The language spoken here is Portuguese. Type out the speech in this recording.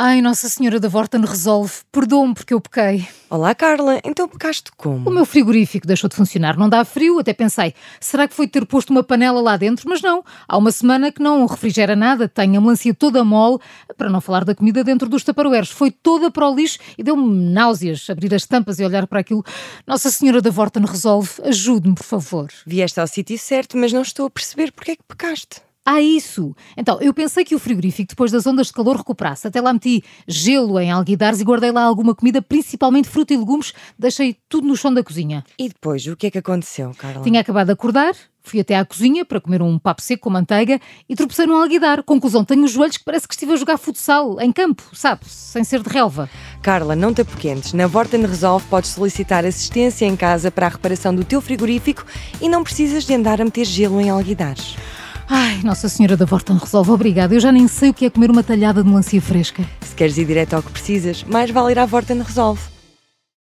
Ai, Nossa Senhora da Vorten resolve. Perdoa-me porque eu pequei. Olá, Carla. Então pecaste como? O meu frigorífico deixou de funcionar. Não dá frio, até pensei, será que foi ter posto uma panela lá dentro? Mas não. Há uma semana que não refrigera nada, tem a melancia toda mole, para não falar da comida dentro dos taparoeiros. Foi toda para o lixo e deu-me náuseas abrir as tampas e olhar para aquilo. Nossa Senhora da Vorten resolve. Ajude-me, por favor. Vieste ao sítio certo, mas não estou a perceber porque é que pecaste. Ah, isso! Então, eu pensei que o frigorífico, depois das ondas de calor, recuperasse. Até lá meti gelo em alguidares e guardei lá alguma comida, principalmente fruta e legumes. Deixei tudo no chão da cozinha. E depois, o que é que aconteceu, Carla? Tinha acabado de acordar, fui até à cozinha para comer um papo seco com manteiga e tropecei num alguidar. Conclusão, tenho os joelhos que parece que estive a jogar futsal, em campo, sabe? Sem ser de relva. Carla, não te apoquentes. Na Vorten Resolve podes solicitar assistência em casa para a reparação do teu frigorífico e não precisas de andar a meter gelo em alguidares. Ai, Nossa Senhora da Vorten resolve, obrigada. Eu já nem sei o que é comer uma talhada de melancia fresca. Se queres ir direto ao que precisas, mais vale ir à Vorten Resolve.